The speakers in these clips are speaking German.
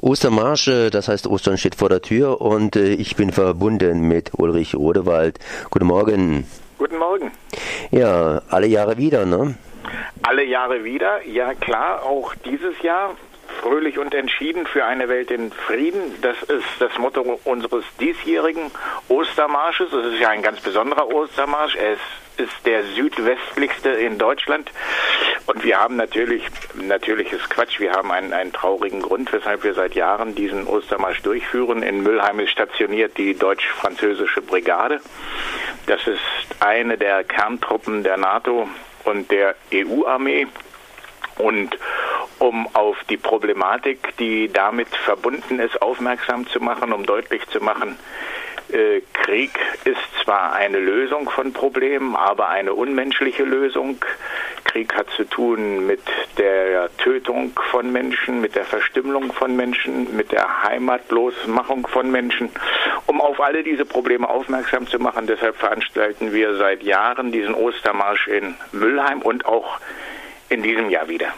Ostermarsch, das heißt Ostern steht vor der Tür und äh, ich bin verbunden mit Ulrich Rodewald. Guten Morgen. Guten Morgen. Ja, alle Jahre wieder, ne? Alle Jahre wieder, ja klar, auch dieses Jahr fröhlich und entschieden für eine Welt in Frieden. Das ist das Motto unseres diesjährigen Ostermarsches. Es ist ja ein ganz besonderer Ostermarsch. Er ist, ist der südwestlichste in Deutschland. Und wir haben natürlich, natürlich ist Quatsch, wir haben einen, einen traurigen Grund, weshalb wir seit Jahren diesen Ostermarsch durchführen. In Müllheim ist stationiert die deutsch-französische Brigade. Das ist eine der Kerntruppen der NATO und der EU-Armee. Und um auf die Problematik, die damit verbunden ist, aufmerksam zu machen, um deutlich zu machen, Krieg ist zwar eine Lösung von Problemen, aber eine unmenschliche Lösung. Krieg hat zu tun mit der Tötung von Menschen, mit der Verstümmelung von Menschen, mit der Heimatlosmachung von Menschen. Um auf alle diese Probleme aufmerksam zu machen, deshalb veranstalten wir seit Jahren diesen Ostermarsch in Müllheim und auch in diesem Jahr wieder.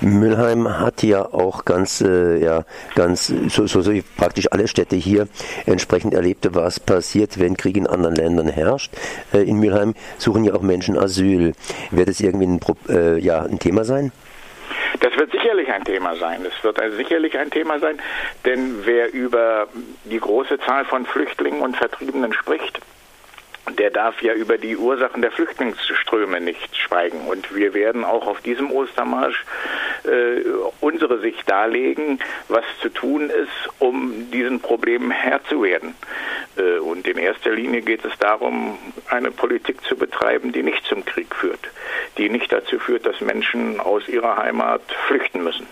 Mülheim hat ja auch ganz, äh, ja, ganz, so, so, so praktisch alle Städte hier entsprechend erlebte, was passiert, wenn Krieg in anderen Ländern herrscht. Äh, in Mülheim suchen ja auch Menschen Asyl. Wird es irgendwie ein, äh, ja, ein Thema sein? Das wird sicherlich ein Thema sein. Es wird also sicherlich ein Thema sein, denn wer über die große Zahl von Flüchtlingen und Vertriebenen spricht, der darf ja über die Ursachen der Flüchtlingsströme nicht schweigen. Und wir werden auch auf diesem Ostermarsch äh, unsere Sicht darlegen, was zu tun ist, um diesen Problemen Herr zu werden. Äh, und in erster Linie geht es darum, eine Politik zu betreiben, die nicht zum Krieg führt, die nicht dazu führt, dass Menschen aus ihrer Heimat flüchten müssen.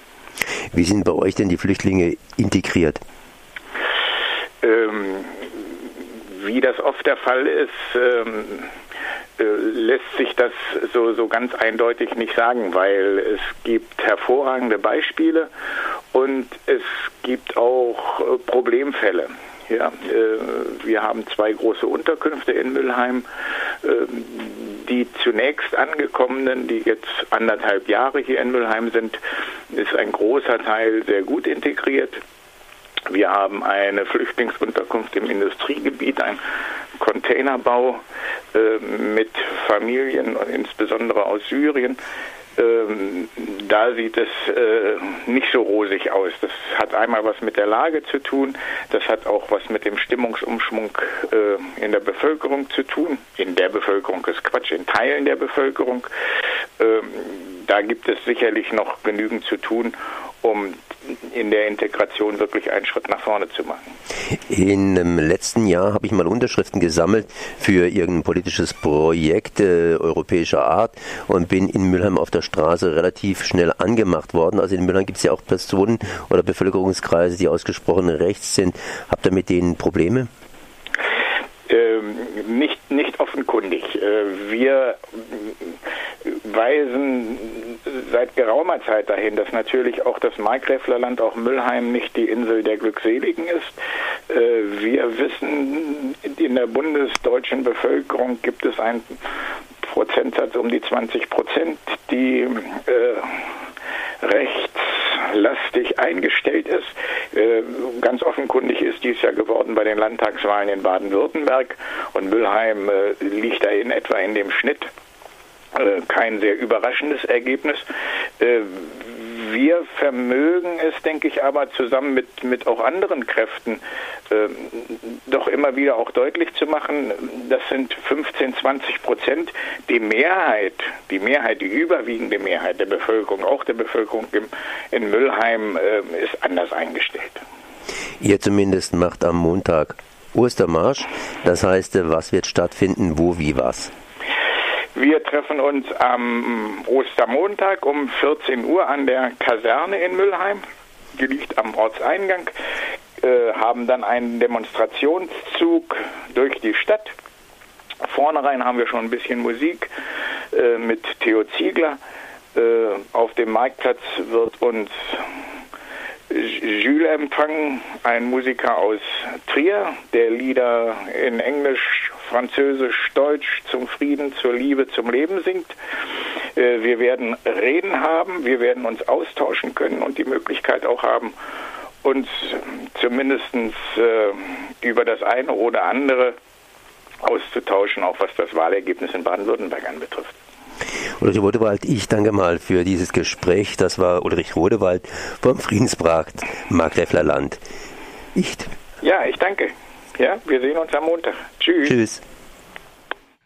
Wie sind bei euch denn die Flüchtlinge integriert? Ähm, wie das oft der Fall ist, ähm, äh, lässt sich das so, so ganz eindeutig nicht sagen, weil es gibt hervorragende Beispiele und es gibt auch äh, Problemfälle. Ja, äh, wir haben zwei große Unterkünfte in Müllheim. Ähm, die zunächst angekommenen, die jetzt anderthalb Jahre hier in Müllheim sind, ist ein großer Teil sehr gut integriert. Wir haben eine Flüchtlingsunterkunft im Industriegebiet, ein Containerbau äh, mit Familien, insbesondere aus Syrien. Ähm, da sieht es äh, nicht so rosig aus. Das hat einmal was mit der Lage zu tun, das hat auch was mit dem Stimmungsumschwung äh, in der Bevölkerung zu tun. In der Bevölkerung ist Quatsch, in Teilen der Bevölkerung. Ähm, da gibt es sicherlich noch genügend zu tun, um in der Integration wirklich einen Schritt nach vorne zu machen. In dem letzten Jahr habe ich mal Unterschriften gesammelt für irgendein politisches Projekt äh, europäischer Art und bin in Mülheim auf der Straße relativ schnell angemacht worden. Also in Mülheim gibt es ja auch Personen oder Bevölkerungskreise, die ausgesprochen rechts sind. Habt ihr mit denen Probleme? Ähm, nicht, nicht offenkundig. Äh, wir weisen seit geraumer Zeit dahin, dass natürlich auch das Maigräflerland, auch Müllheim nicht die Insel der Glückseligen ist. Äh, wir wissen, in der bundesdeutschen Bevölkerung gibt es einen Prozentsatz um die 20 Prozent, die äh, rechtslastig eingestellt ist. Äh, ganz offenkundig ist dies ja geworden bei den Landtagswahlen in Baden-Württemberg und Müllheim liegt da in etwa in dem Schnitt. Äh, kein sehr überraschendes Ergebnis. Äh, wir vermögen es, denke ich, aber zusammen mit, mit auch anderen Kräften äh, doch immer wieder auch deutlich zu machen, das sind 15, 20 Prozent. Die Mehrheit, die Mehrheit, die überwiegende Mehrheit der Bevölkerung, auch der Bevölkerung im, in Müllheim, ist anders eingestellt. Ihr zumindest macht am Montag Ostermarsch. Das heißt, was wird stattfinden, wo, wie, was? Wir treffen uns am Ostermontag um 14 Uhr an der Kaserne in Müllheim. Die liegt am Ortseingang. Äh, haben dann einen Demonstrationszug durch die Stadt. Vorne rein haben wir schon ein bisschen Musik äh, mit Theo Ziegler. Äh, auf dem Marktplatz wird uns Jules empfangen, ein Musiker aus Trier, der Lieder in Englisch, Französisch, Deutsch zum Frieden, zur Liebe, zum Leben singt. Äh, wir werden Reden haben, wir werden uns austauschen können und die Möglichkeit auch haben, uns zumindest äh, über das eine oder andere auszutauschen, auch was das Wahlergebnis in Baden-Württemberg anbetrifft. Ulrich Rodewald, ich danke mal für dieses Gespräch. Das war Ulrich Rodewald vom Friedensprojekt Markgräfler Land. Ich. Ja, ich danke. Ja, wir sehen uns am Montag. Tschüss. Tschüss.